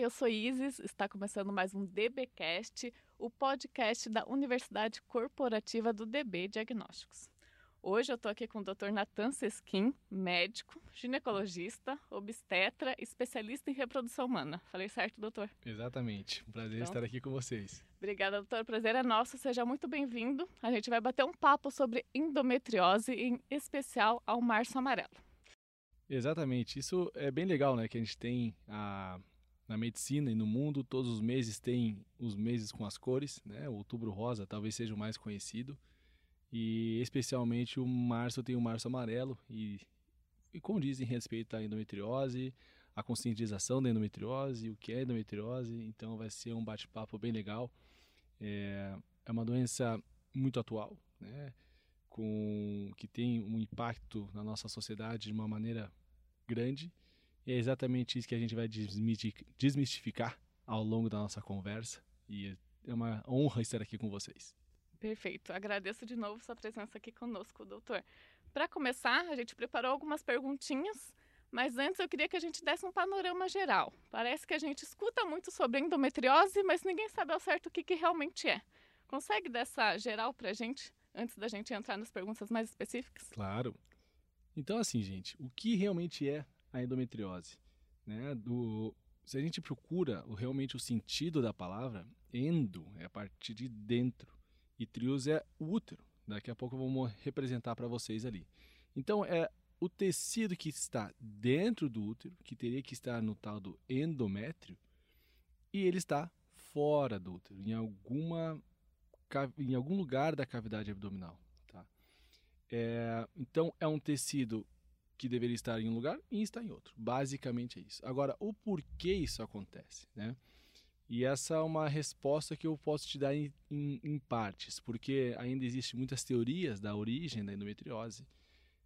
eu sou Isis, está começando mais um DBcast, o podcast da Universidade Corporativa do DB Diagnósticos. Hoje eu estou aqui com o Dr. Nathan Seskin, médico, ginecologista, obstetra, especialista em reprodução humana. Falei certo, doutor? Exatamente. Um prazer então, estar aqui com vocês. Obrigada, doutor. O prazer é nosso. Seja muito bem-vindo. A gente vai bater um papo sobre endometriose, em especial ao março amarelo. Exatamente. Isso é bem legal, né? Que a gente tem a, na medicina e no mundo, todos os meses tem os meses com as cores, né? O outubro rosa talvez seja o mais conhecido. E especialmente o março tem o março amarelo e, e condiz em respeito à endometriose, a conscientização da endometriose, o que é endometriose. Então vai ser um bate-papo bem legal. É, é uma doença muito atual, né? Com, que tem um impacto na nossa sociedade de uma maneira grande. E é exatamente isso que a gente vai desmistificar ao longo da nossa conversa. E é uma honra estar aqui com vocês. Perfeito. Agradeço de novo sua presença aqui conosco, doutor. Para começar, a gente preparou algumas perguntinhas, mas antes eu queria que a gente desse um panorama geral. Parece que a gente escuta muito sobre endometriose, mas ninguém sabe ao certo o que, que realmente é. Consegue dessa geral para a gente, antes da gente entrar nas perguntas mais específicas? Claro. Então, assim, gente, o que realmente é a endometriose? Né? Do, se a gente procura o, realmente o sentido da palavra, endo é a partir de dentro e trios é o útero. Daqui a pouco vamos representar para vocês ali. Então é o tecido que está dentro do útero, que teria que estar no tal do endométrio, e ele está fora do útero, em alguma em algum lugar da cavidade abdominal. Tá? É, então é um tecido que deveria estar em um lugar e está em outro. Basicamente é isso. Agora, o porquê isso acontece, né? E essa é uma resposta que eu posso te dar em, em, em partes, porque ainda existem muitas teorias da origem da endometriose.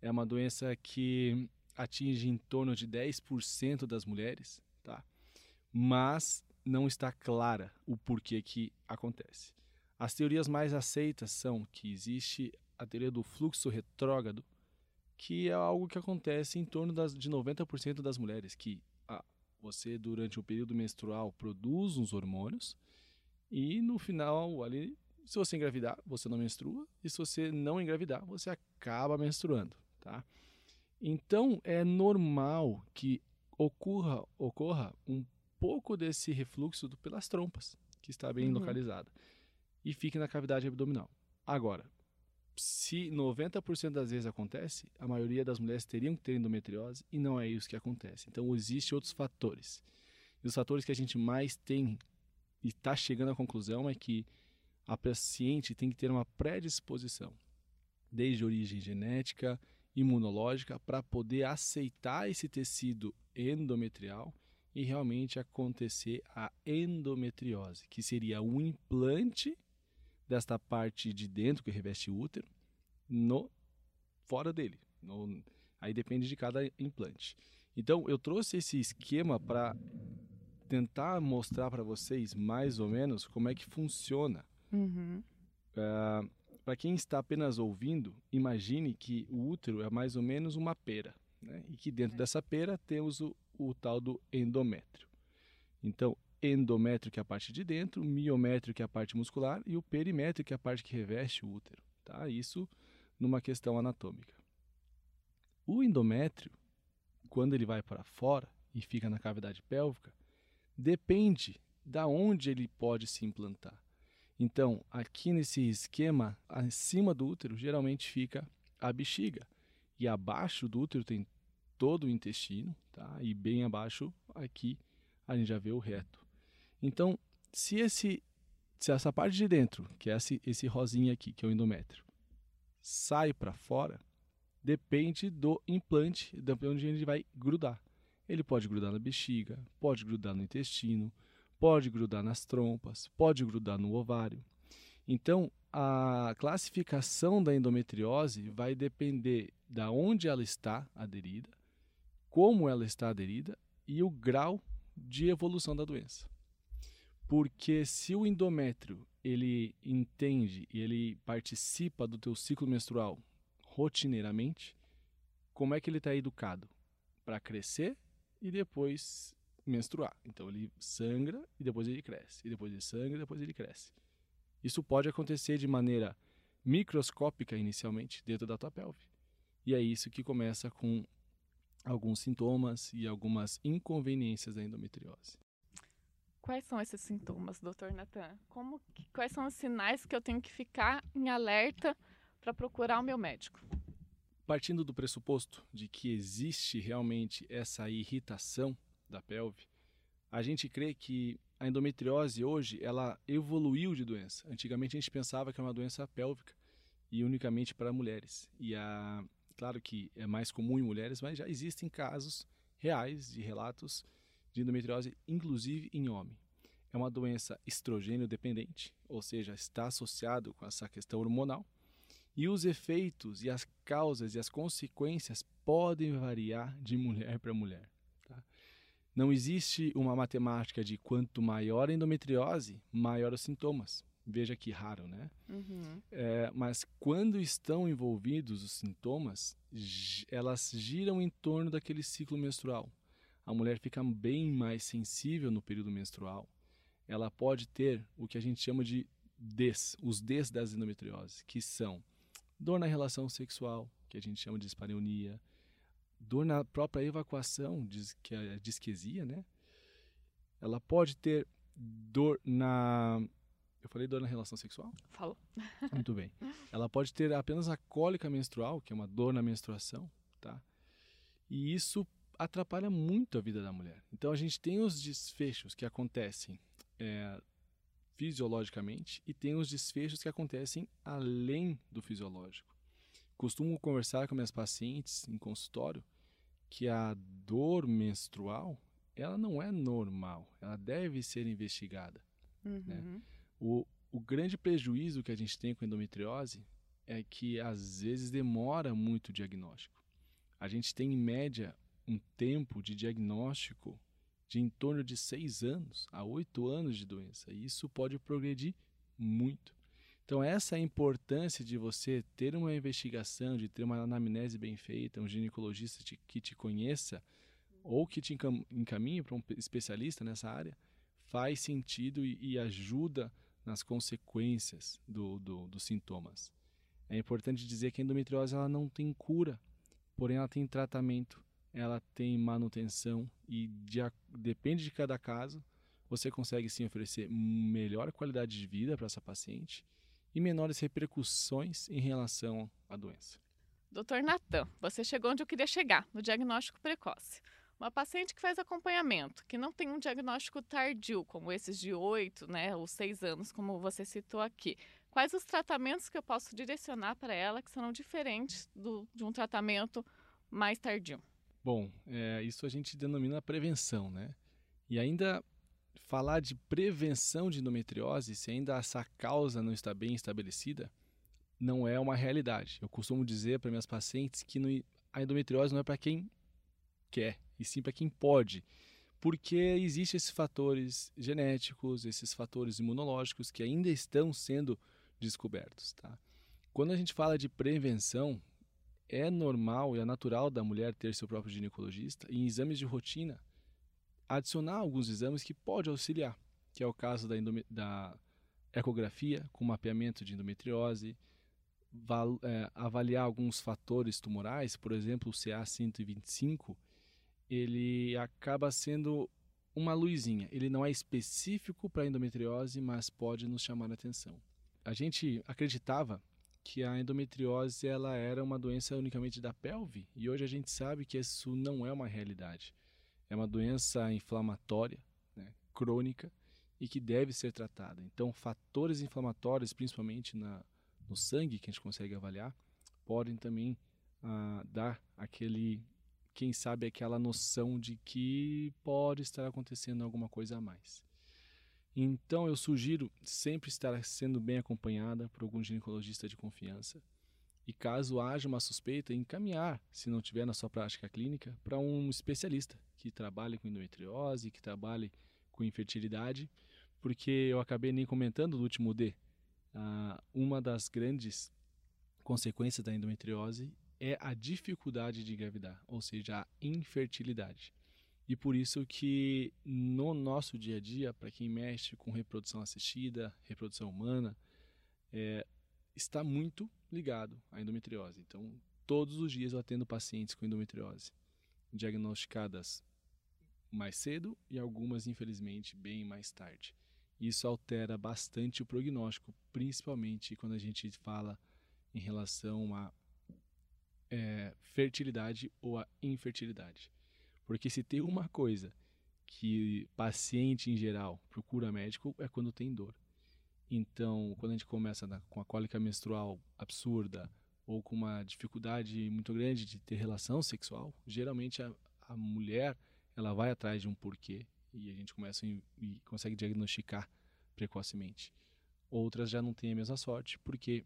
É uma doença que atinge em torno de 10% das mulheres, tá? Mas não está clara o porquê que acontece. As teorias mais aceitas são que existe a teoria do fluxo retrógrado, que é algo que acontece em torno das, de 90% das mulheres, que você, durante o período menstrual, produz uns hormônios e no final, ali, se você engravidar, você não menstrua e se você não engravidar, você acaba menstruando, tá? Então, é normal que ocorra, ocorra um pouco desse refluxo pelas trompas, que está bem uhum. localizada, e fique na cavidade abdominal. Agora, se 90% das vezes acontece, a maioria das mulheres teriam que ter endometriose e não é isso que acontece. Então, existem outros fatores. E os fatores que a gente mais tem e está chegando à conclusão é que a paciente tem que ter uma predisposição, desde origem genética, imunológica, para poder aceitar esse tecido endometrial e realmente acontecer a endometriose, que seria um implante desta parte de dentro que reveste o útero no fora dele. No, aí depende de cada implante. Então eu trouxe esse esquema para tentar mostrar para vocês mais ou menos como é que funciona. Uhum. Uh, é, para quem está apenas ouvindo, imagine que o útero é mais ou menos uma pera, né? e que dentro é. dessa pera temos o, o tal do endométrio. Então, endométrio, que é a parte de dentro, miométrio, que é a parte muscular, e o perimétrio, que é a parte que reveste o útero. Tá? Isso numa questão anatômica. O endométrio, quando ele vai para fora e fica na cavidade pélvica, depende da onde ele pode se implantar. Então, aqui nesse esquema, acima do útero geralmente fica a bexiga e abaixo do útero tem todo o intestino, tá? E bem abaixo aqui a gente já vê o reto. Então, se, esse, se essa parte de dentro, que é esse, esse rosinha aqui, que é o endométrio, sai para fora, depende do implante, de onde ele vai grudar. Ele pode grudar na bexiga, pode grudar no intestino, pode grudar nas trompas, pode grudar no ovário. Então, a classificação da endometriose vai depender da onde ela está aderida, como ela está aderida e o grau de evolução da doença. Porque se o endométrio ele entende e ele participa do teu ciclo menstrual rotineiramente, como é que ele está educado? Para crescer e depois menstruar. Então ele sangra e depois ele cresce, e depois ele sangra e depois ele cresce. Isso pode acontecer de maneira microscópica inicialmente dentro da tua pelve. E é isso que começa com alguns sintomas e algumas inconveniências da endometriose. Quais são esses sintomas, doutor Natan? Como, quais são os sinais que eu tenho que ficar em alerta para procurar o meu médico? Partindo do pressuposto de que existe realmente essa irritação da pelve, a gente crê que a endometriose hoje ela evoluiu de doença. Antigamente a gente pensava que era uma doença pélvica e unicamente para mulheres. E a, claro que é mais comum em mulheres, mas já existem casos reais de relatos de endometriose, inclusive em homem. É uma doença estrogênio dependente, ou seja, está associado com essa questão hormonal. E os efeitos e as causas e as consequências podem variar de mulher para mulher. Tá? Não existe uma matemática de quanto maior a endometriose, maior os sintomas. Veja que raro, né? Uhum. É, mas quando estão envolvidos os sintomas, elas giram em torno daquele ciclo menstrual a mulher fica bem mais sensível no período menstrual. Ela pode ter o que a gente chama de DES, os DES das endometrioses, que são dor na relação sexual, que a gente chama de dispareunia, dor na própria evacuação, que é a disquesia, né? Ela pode ter dor na eu falei dor na relação sexual? Falou. Muito bem. Ela pode ter apenas a cólica menstrual, que é uma dor na menstruação, tá? E isso atrapalha muito a vida da mulher. Então a gente tem os desfechos que acontecem é, fisiologicamente e tem os desfechos que acontecem além do fisiológico. Costumo conversar com minhas pacientes em consultório que a dor menstrual ela não é normal, ela deve ser investigada. Uhum. Né? O, o grande prejuízo que a gente tem com endometriose é que às vezes demora muito o diagnóstico. A gente tem em média um tempo de diagnóstico de em torno de seis anos a oito anos de doença. E isso pode progredir muito. Então, essa é importância de você ter uma investigação, de ter uma anamnese bem feita, um ginecologista te, que te conheça ou que te encaminhe para um especialista nessa área, faz sentido e, e ajuda nas consequências do, do, dos sintomas. É importante dizer que a endometriose ela não tem cura, porém ela tem tratamento ela tem manutenção e de, depende de cada caso, você consegue sim oferecer melhor qualidade de vida para essa paciente e menores repercussões em relação à doença. Doutor Natan, você chegou onde eu queria chegar, no diagnóstico precoce. Uma paciente que faz acompanhamento, que não tem um diagnóstico tardio, como esses de 8 né, ou 6 anos, como você citou aqui. Quais os tratamentos que eu posso direcionar para ela que serão diferentes do, de um tratamento mais tardio? Bom, é, isso a gente denomina prevenção, né? E ainda falar de prevenção de endometriose, se ainda essa causa não está bem estabelecida, não é uma realidade. Eu costumo dizer para minhas pacientes que a endometriose não é para quem quer, e sim para quem pode. Porque existem esses fatores genéticos, esses fatores imunológicos que ainda estão sendo descobertos. Tá? Quando a gente fala de prevenção, é normal e é natural da mulher ter seu próprio ginecologista e em exames de rotina adicionar alguns exames que pode auxiliar, que é o caso da, da ecografia com mapeamento de endometriose, é, avaliar alguns fatores tumorais, por exemplo, o CA125, ele acaba sendo uma luzinha. Ele não é específico para endometriose, mas pode nos chamar a atenção. A gente acreditava que a endometriose ela era uma doença unicamente da pelve e hoje a gente sabe que isso não é uma realidade. É uma doença inflamatória, né, crônica e que deve ser tratada. Então, fatores inflamatórios, principalmente na, no sangue que a gente consegue avaliar, podem também ah, dar aquele, quem sabe, aquela noção de que pode estar acontecendo alguma coisa a mais. Então eu sugiro sempre estar sendo bem acompanhada por algum ginecologista de confiança. E caso haja uma suspeita, encaminhar, se não tiver na sua prática clínica, para um especialista que trabalhe com endometriose, que trabalhe com infertilidade, porque eu acabei nem comentando no último D. Ah, uma das grandes consequências da endometriose é a dificuldade de engravidar, ou seja, a infertilidade. E por isso que no nosso dia a dia, para quem mexe com reprodução assistida, reprodução humana, é, está muito ligado à endometriose. Então, todos os dias eu atendo pacientes com endometriose, diagnosticadas mais cedo e algumas, infelizmente, bem mais tarde. Isso altera bastante o prognóstico, principalmente quando a gente fala em relação à é, fertilidade ou à infertilidade. Porque se tem uma coisa que paciente em geral procura médico é quando tem dor. Então, quando a gente começa na, com a cólica menstrual absurda ou com uma dificuldade muito grande de ter relação sexual, geralmente a, a mulher ela vai atrás de um porquê e a gente começa e consegue diagnosticar precocemente. Outras já não têm a mesma sorte porque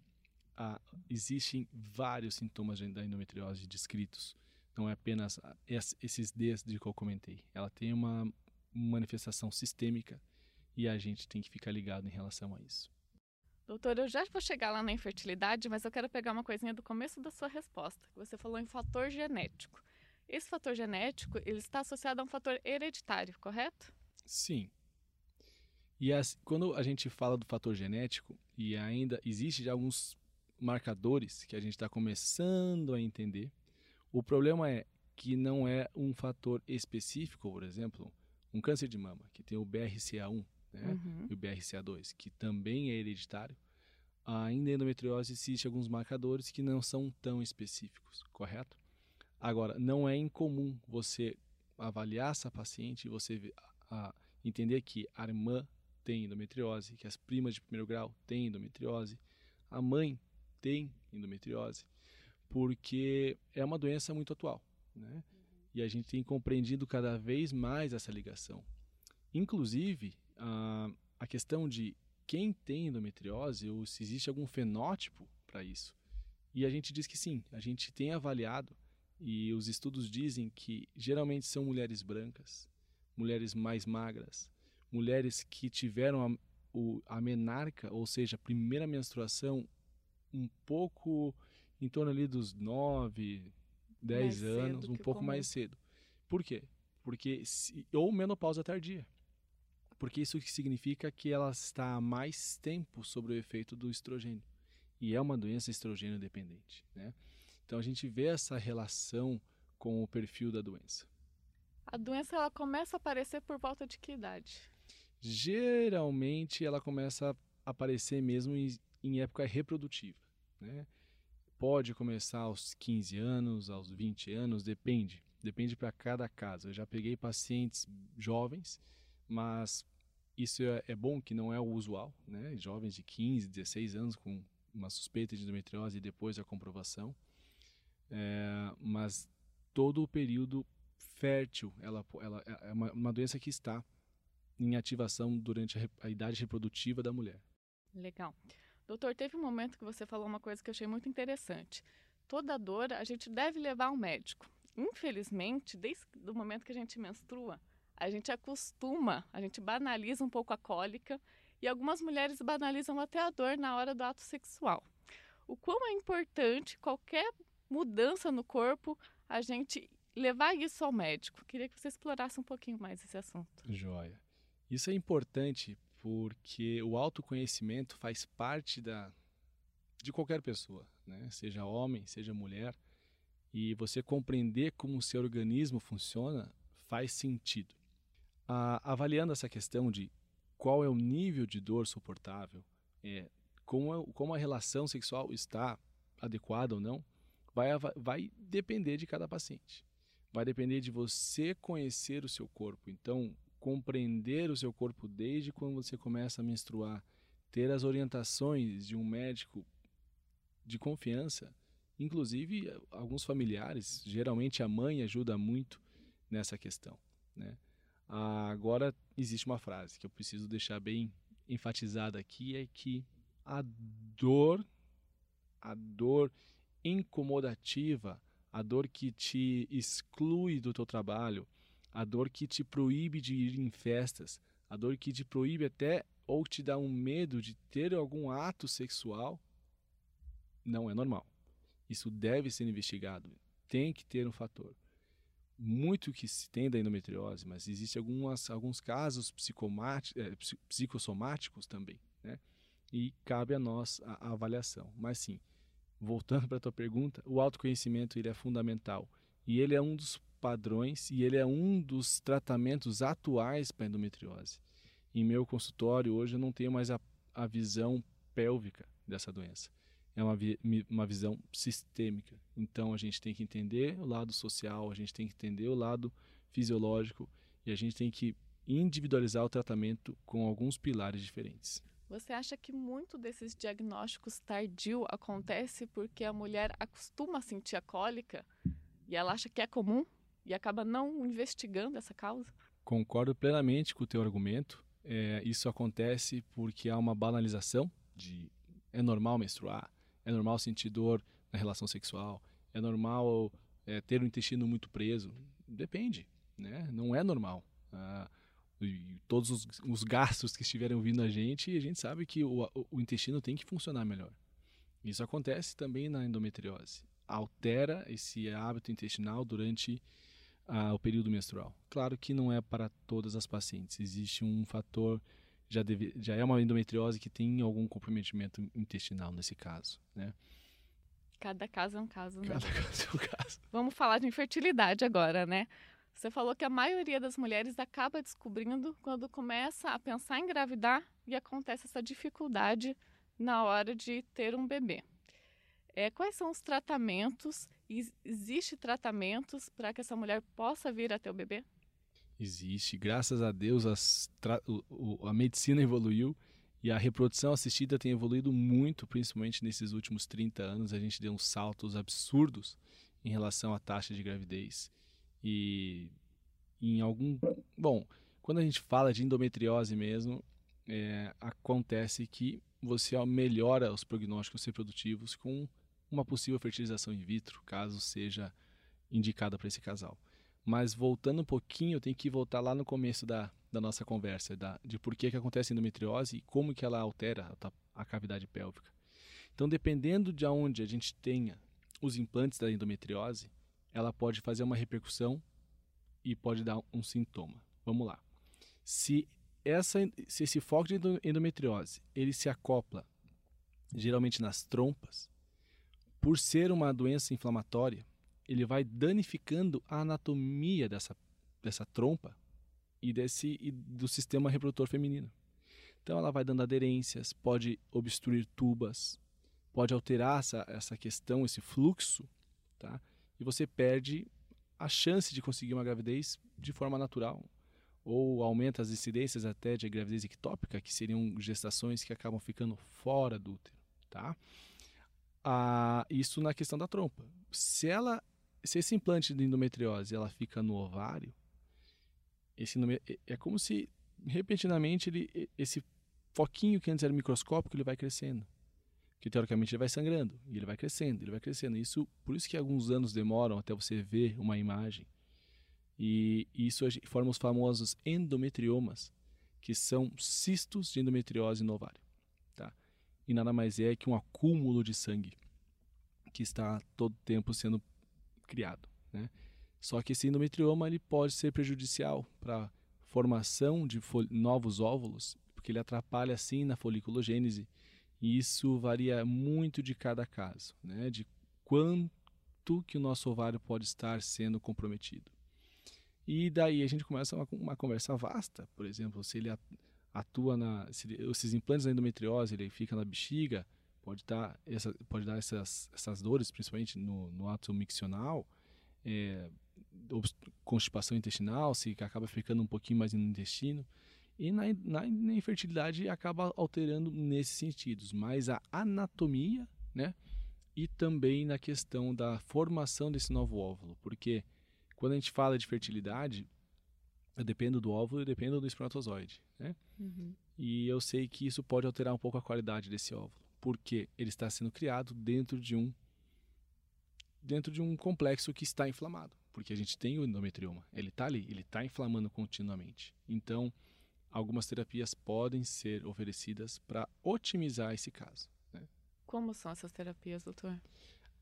ah, existem vários sintomas da endometriose descritos. Não é apenas esses Ds de que eu comentei. Ela tem uma manifestação sistêmica e a gente tem que ficar ligado em relação a isso. Doutor, eu já vou chegar lá na infertilidade, mas eu quero pegar uma coisinha do começo da sua resposta. Você falou em fator genético. Esse fator genético ele está associado a um fator hereditário, correto? Sim. E as, quando a gente fala do fator genético, e ainda existe alguns marcadores que a gente está começando a entender, o problema é que não é um fator específico, por exemplo, um câncer de mama, que tem o BRCA1 né, uhum. e o BRCA2, que também é hereditário. Ainda em endometriose existem alguns marcadores que não são tão específicos, correto? Agora, não é incomum você avaliar essa paciente e você a, entender que a irmã tem endometriose, que as primas de primeiro grau têm endometriose, a mãe tem endometriose, porque é uma doença muito atual, né? E a gente tem compreendido cada vez mais essa ligação. Inclusive, a, a questão de quem tem endometriose ou se existe algum fenótipo para isso. E a gente diz que sim, a gente tem avaliado e os estudos dizem que geralmente são mulheres brancas, mulheres mais magras, mulheres que tiveram a, o, a menarca, ou seja, a primeira menstruação, um pouco em torno ali dos 9, 10 mais anos, um pouco comum. mais cedo. Por quê? Porque se, ou menopausa tardia. Porque isso significa que ela está há mais tempo sobre o efeito do estrogênio. E é uma doença estrogênio dependente, né? Então a gente vê essa relação com o perfil da doença. A doença ela começa a aparecer por volta de que idade? Geralmente ela começa a aparecer mesmo em, em época reprodutiva. Né? Pode começar aos 15 anos, aos 20 anos, depende. Depende para cada caso. Eu já peguei pacientes jovens, mas isso é, é, bom que não é o usual, né? Jovens de 15, 16 anos com uma suspeita de endometriose e depois a comprovação é, mas todo o período fértil, ela, ela é uma, uma doença que está em ativação durante a, a, idade reprodutiva da mulher. Legal. Doutor, teve um momento que você falou uma coisa que eu achei muito interessante. Toda dor a gente deve levar ao médico. Infelizmente, desde o momento que a gente menstrua, a gente acostuma, a gente banaliza um pouco a cólica e algumas mulheres banalizam até a dor na hora do ato sexual. O quão é importante qualquer mudança no corpo, a gente levar isso ao médico. Queria que você explorasse um pouquinho mais esse assunto. Joia. Isso é importante porque o autoconhecimento faz parte da de qualquer pessoa, né? Seja homem, seja mulher, e você compreender como o seu organismo funciona faz sentido. Ah, avaliando essa questão de qual é o nível de dor suportável, é, como, a, como a relação sexual está adequada ou não, vai, vai depender de cada paciente. Vai depender de você conhecer o seu corpo. Então, compreender o seu corpo desde quando você começa a menstruar, ter as orientações de um médico de confiança, inclusive alguns familiares, geralmente a mãe ajuda muito nessa questão, né? Agora existe uma frase que eu preciso deixar bem enfatizada aqui é que a dor a dor incomodativa, a dor que te exclui do teu trabalho, a dor que te proíbe de ir em festas, a dor que te proíbe até ou te dá um medo de ter algum ato sexual, não é normal. Isso deve ser investigado. Tem que ter um fator. muito que se tem da endometriose, mas existem algumas, alguns casos é, psicossomáticos também, né? E cabe a nós a, a avaliação. Mas sim, voltando para a tua pergunta, o autoconhecimento ele é fundamental e ele é um dos padrões e ele é um dos tratamentos atuais para endometriose. Em meu consultório hoje eu não tenho mais a, a visão pélvica dessa doença. É uma, uma visão sistêmica. Então a gente tem que entender o lado social, a gente tem que entender o lado fisiológico e a gente tem que individualizar o tratamento com alguns pilares diferentes. Você acha que muito desses diagnósticos tardio acontece porque a mulher acostuma a sentir a cólica e ela acha que é comum e acaba não investigando essa causa? Concordo plenamente com o teu argumento. É, isso acontece porque há uma banalização de é normal menstruar, é normal sentir dor na relação sexual, é normal é, ter o intestino muito preso. Depende, né? Não é normal. Ah, todos os, os, gastos que estiverem ouvindo a gente, a gente sabe que o, o intestino tem que funcionar melhor. Isso acontece também na endometriose. Altera esse hábito intestinal durante o período menstrual. Claro que não é para todas as pacientes. Existe um fator, já, deve, já é uma endometriose que tem algum comprometimento intestinal nesse caso, né? Cada caso é um caso, né? Cada caso é um caso. Vamos falar de infertilidade agora, né? Você falou que a maioria das mulheres acaba descobrindo quando começa a pensar em engravidar e acontece essa dificuldade na hora de ter um bebê. É, quais são os tratamentos? Existe tratamentos para que essa mulher possa vir a ter o bebê? Existe, graças a Deus a medicina evoluiu e a reprodução assistida tem evoluído muito, principalmente nesses últimos 30 anos. A gente deu uns saltos absurdos em relação à taxa de gravidez. E em algum. Bom, quando a gente fala de endometriose mesmo, é, acontece que você melhora os prognósticos reprodutivos com uma possível fertilização in vitro, caso seja indicada para esse casal. Mas voltando um pouquinho, eu tenho que voltar lá no começo da, da nossa conversa, da, de por que, que acontece a endometriose e como que ela altera a, a cavidade pélvica. Então, dependendo de onde a gente tenha os implantes da endometriose, ela pode fazer uma repercussão e pode dar um sintoma. Vamos lá. Se, essa, se esse foco de endometriose ele se acopla geralmente nas trompas, por ser uma doença inflamatória, ele vai danificando a anatomia dessa, dessa trompa e, desse, e do sistema reprodutor feminino. Então ela vai dando aderências, pode obstruir tubas, pode alterar essa, essa questão, esse fluxo, tá? e você perde a chance de conseguir uma gravidez de forma natural. Ou aumenta as incidências até de gravidez ectópica, que seriam gestações que acabam ficando fora do útero. Tá? Ah, isso na questão da trompa. Se ela, se esse implante de endometriose ela fica no ovário, esse é, é como se repentinamente ele, esse foquinho que antes era microscópico ele vai crescendo que teoricamente ele vai sangrando e ele vai crescendo, ele vai crescendo. Isso, por isso que alguns anos demoram até você ver uma imagem. E isso forma os famosos endometriomas, que são cistos de endometriose no ovário? E nada mais é que um acúmulo de sangue que está todo tempo sendo criado, né? Só que esse endometrioma ele pode ser prejudicial para formação de novos óvulos, porque ele atrapalha assim na foliculogênese e isso varia muito de cada caso, né? de quanto que o nosso ovário pode estar sendo comprometido. E daí a gente começa uma, uma conversa vasta, por exemplo, se ele atua na. Se esses implantes da endometriose ele fica na bexiga, pode, dar essa, pode dar essas, essas dores, principalmente no, no ato miccional, é, constipação intestinal, se acaba ficando um pouquinho mais no intestino. E na, na, na, infertilidade acaba alterando nesses sentidos, mas a anatomia, né? E também na questão da formação desse novo óvulo, porque quando a gente fala de fertilidade, eu dependo do óvulo e dependo do espermatozoide, né? Uhum. E eu sei que isso pode alterar um pouco a qualidade desse óvulo, porque ele está sendo criado dentro de um dentro de um complexo que está inflamado, porque a gente tem o endometrioma, ele está ali, ele está inflamando continuamente. Então, algumas terapias podem ser oferecidas para otimizar esse caso. Né? Como são essas terapias, doutor?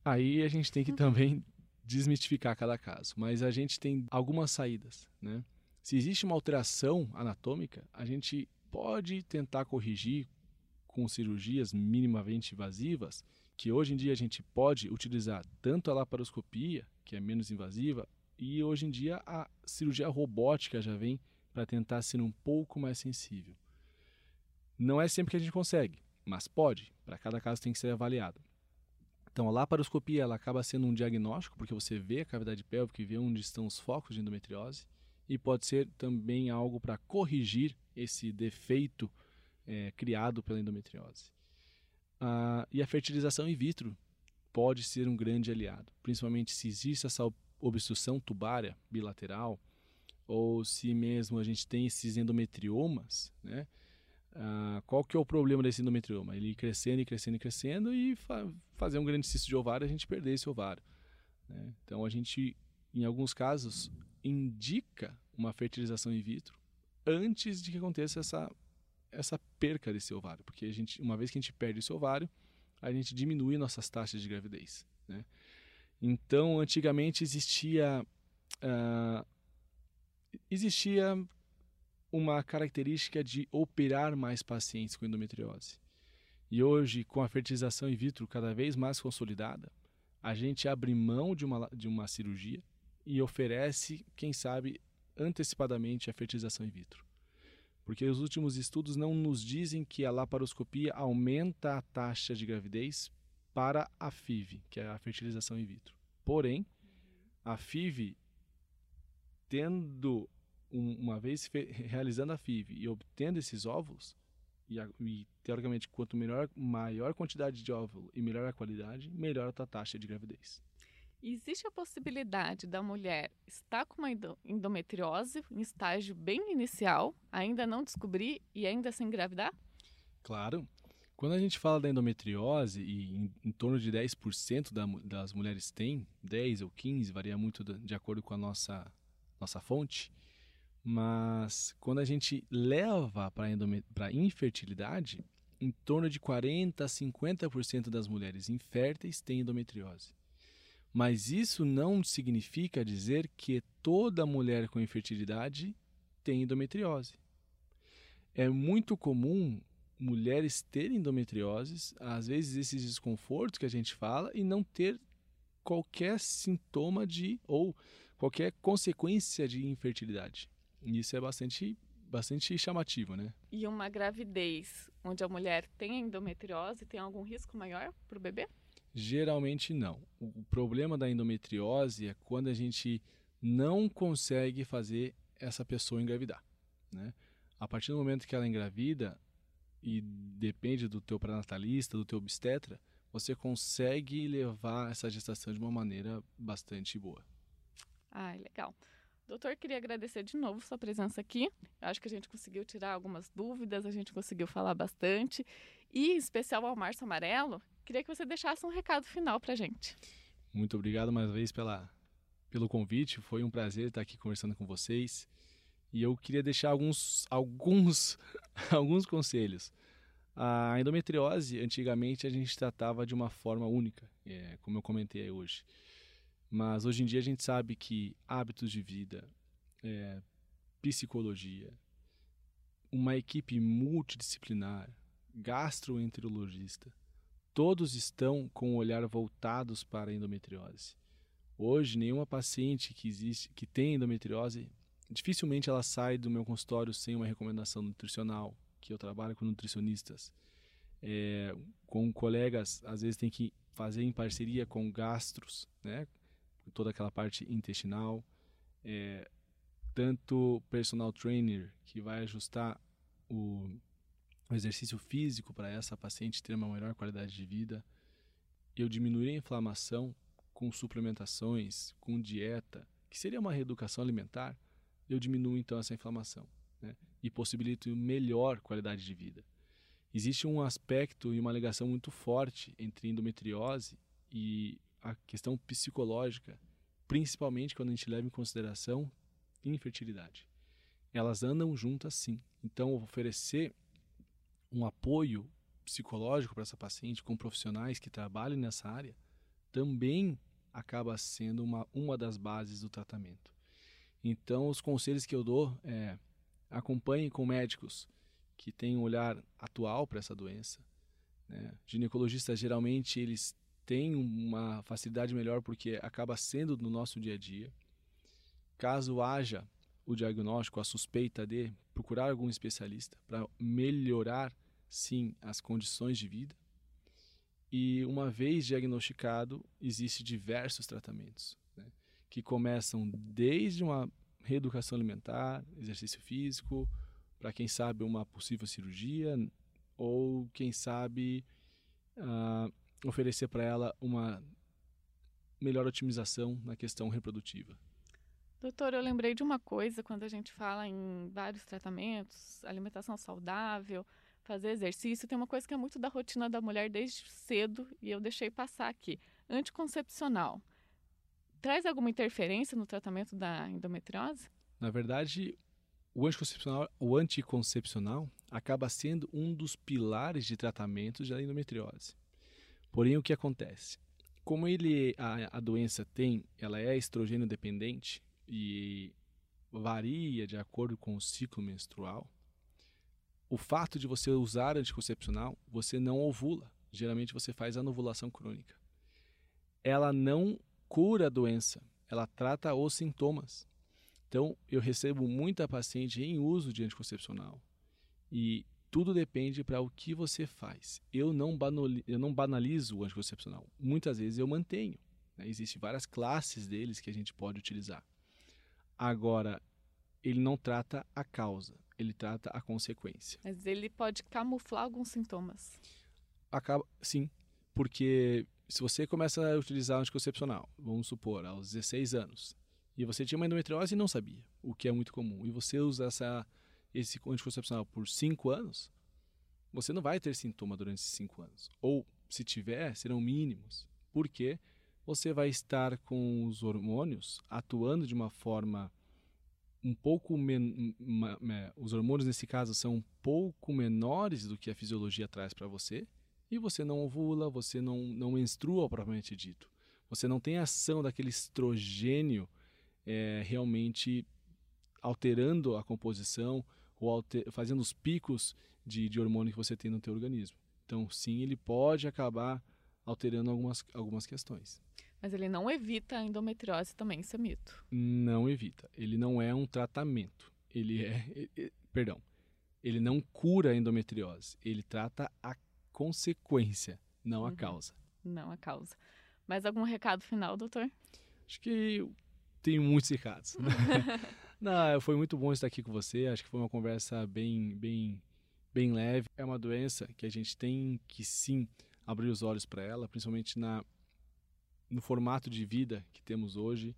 Aí a gente tem que também desmistificar cada caso, mas a gente tem algumas saídas, né? Se existe uma alteração anatômica, a gente pode tentar corrigir com cirurgias minimamente invasivas, que hoje em dia a gente pode utilizar tanto a laparoscopia, que é menos invasiva, e hoje em dia a cirurgia robótica já vem para tentar ser um pouco mais sensível. Não é sempre que a gente consegue, mas pode. Para cada caso tem que ser avaliado. Então, a laparoscopia ela acaba sendo um diagnóstico, porque você vê a cavidade pélvica e vê onde estão os focos de endometriose, e pode ser também algo para corrigir esse defeito é, criado pela endometriose. Ah, e a fertilização in vitro pode ser um grande aliado, principalmente se existe essa obstrução tubária bilateral, ou se mesmo a gente tem esses endometriomas, né? Ah, qual que é o problema desse endometrioma? Ele crescendo e crescendo e crescendo e fa fazer um grande cisto de ovário a gente perder esse ovário. Né? Então a gente, em alguns casos, indica uma fertilização in vitro antes de que aconteça essa essa perca desse ovário, porque a gente, uma vez que a gente perde esse ovário, a gente diminui nossas taxas de gravidez. Né? Então, antigamente existia uh, existia uma característica de operar mais pacientes com endometriose. E hoje, com a fertilização in vitro cada vez mais consolidada, a gente abre mão de uma, de uma cirurgia e oferece, quem sabe, antecipadamente a fertilização in vitro. Porque os últimos estudos não nos dizem que a laparoscopia aumenta a taxa de gravidez para a FIV, que é a fertilização in vitro. Porém, a FIV, tendo uma vez realizando a FIV e obtendo esses óvulos, e, e, teoricamente, quanto melhor, maior quantidade de óvulo e melhor a qualidade, melhor a tua taxa de gravidez. Existe a possibilidade da mulher estar com uma endometriose em estágio bem inicial, ainda não descobrir e ainda se engravidar? Claro. Quando a gente fala da endometriose, e em, em torno de 10% da, das mulheres têm, 10 ou 15, varia muito de, acordo com a nossa, nossa fonte, mas quando a gente leva para a infertilidade, em torno de 40 a 50% das mulheres inférteis têm endometriose. Mas isso não significa dizer que toda mulher com infertilidade tem endometriose. É muito comum mulheres terem endometriose, às vezes esses desconfortos que a gente fala, e não ter qualquer sintoma de ou qualquer consequência de infertilidade. Isso é bastante, bastante chamativo, né? E uma gravidez onde a mulher tem endometriose tem algum risco maior para o bebê? Geralmente não. O problema da endometriose é quando a gente não consegue fazer essa pessoa engravidar, né? A partir do momento que ela engravida e depende do teu pré-natalista, do teu obstetra, você consegue levar essa gestação de uma maneira bastante boa. Ah, legal. Doutor, queria agradecer de novo sua presença aqui. Acho que a gente conseguiu tirar algumas dúvidas, a gente conseguiu falar bastante. E, em especial ao Março Amarelo, queria que você deixasse um recado final para gente. Muito obrigado mais uma vez pela, pelo convite. Foi um prazer estar aqui conversando com vocês. E eu queria deixar alguns, alguns, alguns conselhos. A endometriose, antigamente, a gente tratava de uma forma única, é, como eu comentei hoje. Mas hoje em dia a gente sabe que hábitos de vida, é, psicologia, uma equipe multidisciplinar, gastroenterologista, todos estão com o olhar voltados para a endometriose. Hoje, nenhuma paciente que existe que tem endometriose, dificilmente ela sai do meu consultório sem uma recomendação nutricional, que eu trabalho com nutricionistas. É, com colegas, às vezes tem que fazer em parceria com gastros, né? toda aquela parte intestinal, é, tanto personal trainer que vai ajustar o, o exercício físico para essa paciente ter uma melhor qualidade de vida. Eu diminuir a inflamação com suplementações, com dieta, que seria uma reeducação alimentar, eu diminuo então essa inflamação né? e possibilito melhor qualidade de vida. Existe um aspecto e uma ligação muito forte entre endometriose e a questão psicológica, principalmente quando a gente leva em consideração infertilidade. Elas andam juntas sim. Então, oferecer um apoio psicológico para essa paciente com profissionais que trabalhem nessa área também acaba sendo uma, uma das bases do tratamento. Então, os conselhos que eu dou é acompanhe com médicos que têm um olhar atual para essa doença. Né? Ginecologistas, geralmente, eles têm uma facilidade melhor porque acaba sendo no nosso dia a dia. Caso haja o diagnóstico, a suspeita de procurar algum especialista para melhorar, sim, as condições de vida. E uma vez diagnosticado, existe diversos tratamentos né, que começam desde uma reeducação alimentar, exercício físico, para quem sabe uma possível cirurgia ou quem sabe uh, oferecer para ela uma melhor otimização na questão reprodutiva. Doutor, eu lembrei de uma coisa quando a gente fala em vários tratamentos, alimentação saudável, fazer exercício, tem uma coisa que é muito da rotina da mulher desde cedo e eu deixei passar aqui. Anticoncepcional. Traz alguma interferência no tratamento da endometriose? Na verdade, o anticoncepcional, o anticoncepcional acaba sendo um dos pilares de tratamento da endometriose. Porém, o que acontece? Como ele, a, a doença tem, ela é estrogênio dependente e varia de acordo com o ciclo menstrual, o fato de você usar anticoncepcional, você não ovula. Geralmente você faz anovulação crônica. Ela não cura a doença, ela trata os sintomas. Então, eu recebo muita paciente em uso de anticoncepcional e tudo depende para o que você faz. Eu não, eu não banalizo o anticoncepcional. Muitas vezes eu mantenho. Né? Existem várias classes deles que a gente pode utilizar. Agora, ele não trata a causa ele trata a consequência. Mas ele pode camuflar alguns sintomas. Acaba, sim, porque se você começa a utilizar anticoncepcional, vamos supor, aos 16 anos, e você tinha uma endometriose e não sabia, o que é muito comum, e você usa essa, esse anticoncepcional por 5 anos, você não vai ter sintoma durante esses 5 anos. Ou, se tiver, serão mínimos, porque você vai estar com os hormônios atuando de uma forma um pouco men os hormônios nesse caso são um pouco menores do que a fisiologia traz para você e você não ovula, você não não menstrua propriamente dito. Você não tem ação daquele estrogênio é, realmente alterando a composição ou alter, fazendo os picos de, de hormônio que você tem no teu organismo. Então, sim, ele pode acabar alterando algumas, algumas questões. Mas ele não evita a endometriose também, isso é mito. Não evita. Ele não é um tratamento. Ele é. Perdão. Ele não cura a endometriose. Ele trata a consequência, não a uhum. causa. Não a causa. Mais algum recado final, doutor? Acho que tenho muitos recados. não, foi muito bom estar aqui com você. Acho que foi uma conversa bem, bem, bem leve. É uma doença que a gente tem que sim abrir os olhos para ela, principalmente na no formato de vida que temos hoje.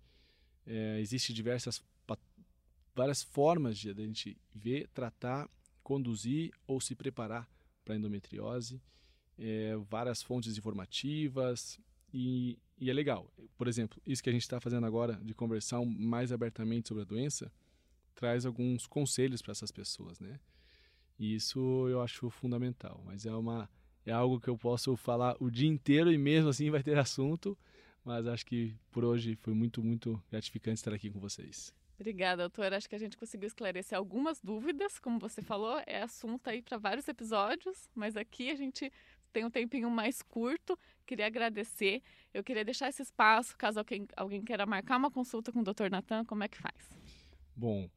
É, Existem diversas várias formas de a gente ver, tratar, conduzir ou se preparar para a endometriose. É, várias fontes informativas e, e, é legal. Por exemplo, isso que a gente está fazendo agora de conversar mais abertamente sobre a doença traz alguns conselhos para essas pessoas, né? E isso eu acho fundamental. Mas é uma é algo que eu posso falar o dia inteiro e mesmo assim vai ter assunto. Mas acho que por hoje foi muito, muito gratificante estar aqui com vocês. Obrigada, doutora. Acho que a gente conseguiu esclarecer algumas dúvidas. Como você falou, é assunto aí para vários episódios, mas aqui a gente tem um tempinho mais curto. Queria agradecer. Eu queria deixar esse espaço, caso alguém, alguém queira marcar uma consulta com o Dr. Natan, como é que faz? Bom,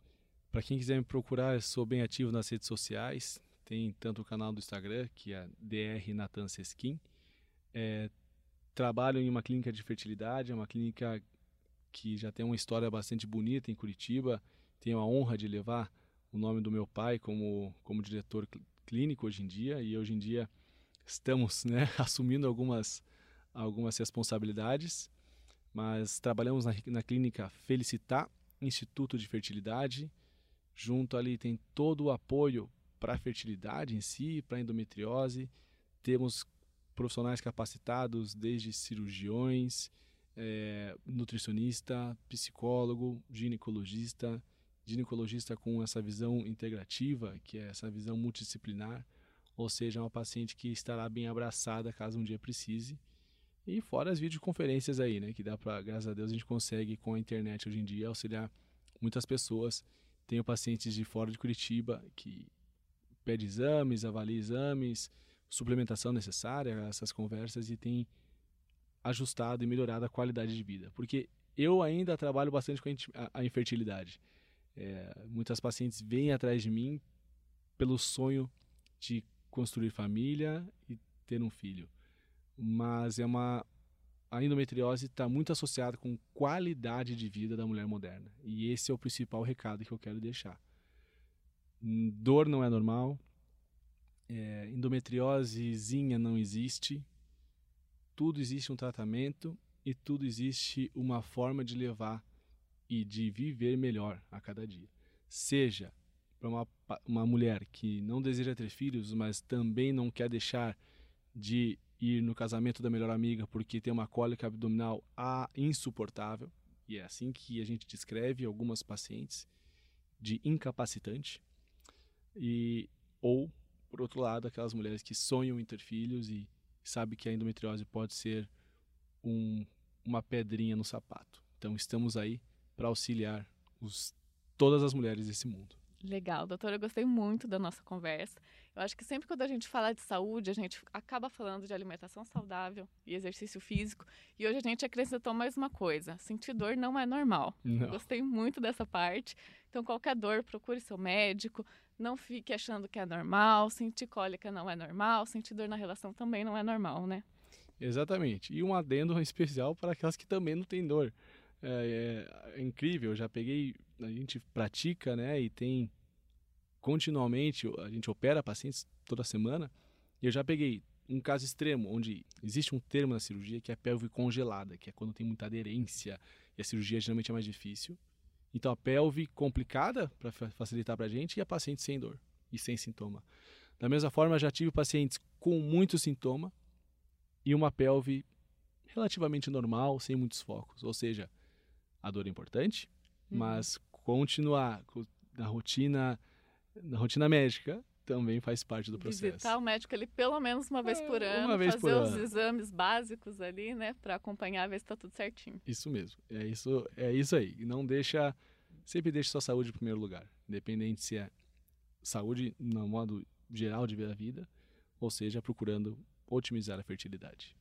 para quem quiser me procurar, eu sou bem ativo nas redes sociais. Tem tanto o canal do Instagram, que é Dr. Natan Seskin, é, trabalho em uma clínica de fertilidade, é uma clínica que já tem uma história bastante bonita em Curitiba. Tenho a honra de levar o nome do meu pai como, como diretor clínico hoje em dia e hoje em dia estamos né, assumindo algumas, algumas responsabilidades, mas trabalhamos na, na clínica Felicitar, Instituto de Fertilidade. Junto ali tem todo o apoio para a fertilidade em si, para a endometriose. Temos profissionais capacitados, desde cirurgiões, é, nutricionista, psicólogo, ginecologista, ginecologista com essa visão integrativa, que é essa visão multidisciplinar, ou seja, uma paciente que estará bem abraçada caso um dia precise. E fora as videoconferências aí, né? Que dá para, graças a Deus, a gente consegue com a internet hoje em dia auxiliar muitas pessoas. Tenho pacientes de fora de Curitiba que pede exames, avalia exames, suplementação necessária, essas conversas e tem ajustado e melhorado a qualidade de vida. Porque eu ainda trabalho bastante com a infertilidade. É, muitas pacientes vêm atrás de mim pelo sonho de construir família e ter um filho. Mas é uma a endometriose está muito associada com qualidade de vida da mulher moderna. E esse é o principal recado que eu quero deixar. Dor não é normal, é, endometriosezinha não existe, tudo existe um tratamento e tudo existe uma forma de levar e de viver melhor a cada dia. Seja para uma, uma mulher que não deseja ter filhos, mas também não quer deixar de ir no casamento da melhor amiga porque tem uma cólica abdominal insuportável, e é assim que a gente descreve algumas pacientes de incapacitante, e ou por outro lado, aquelas mulheres que sonham em ter filhos e sabe que a endometriose pode ser um, uma pedrinha no sapato. Então estamos aí para auxiliar os, todas as mulheres desse mundo. Legal, doutora, eu gostei muito da nossa conversa. Eu acho que sempre quando a gente fala de saúde, a gente acaba falando de alimentação saudável e exercício físico. E hoje a gente acrescentou mais uma coisa: sentir dor não é normal. Não. Gostei muito dessa parte. Então, qualquer dor, procure seu médico. Não fique achando que é normal. Sentir cólica não é normal. Sentir dor na relação também não é normal, né? Exatamente. E um adendo especial para aquelas que também não têm dor. É, é, é incrível. Eu já peguei, a gente pratica, né? E tem continuamente, a gente opera pacientes toda semana, e eu já peguei um caso extremo, onde existe um termo na cirurgia que é pelve congelada, que é quando tem muita aderência e a cirurgia geralmente é mais difícil. Então a pelve complicada para facilitar para a gente e a paciente sem dor e sem sintoma. Da mesma forma, já tive pacientes com muito sintoma e uma pelve relativamente normal, sem muitos focos. Ou seja, a dor é importante, uhum. mas continuar na rotina na rotina médica também faz parte do processo. Visitar o médico ali pelo menos uma vez por é, ano, vez fazer por os ano. exames básicos ali, né, para acompanhar, ver se está tudo certinho. Isso mesmo, é isso, é isso aí. Não deixa, sempre deixe sua saúde em primeiro lugar, independente se é saúde no modo geral de ver a vida, ou seja, procurando otimizar a fertilidade.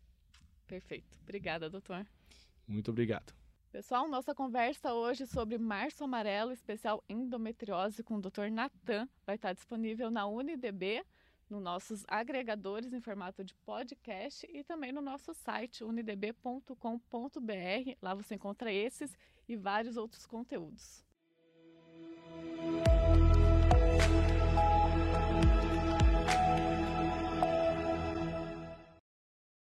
Perfeito. Obrigada, doutor. Muito obrigado. Pessoal, nossa conversa hoje sobre Março Amarelo, especial endometriose com o Dr. Natan, vai estar disponível na UniDB, nos nossos agregadores em formato de podcast e também no nosso site unidb.com.br. Lá você encontra esses e vários outros conteúdos.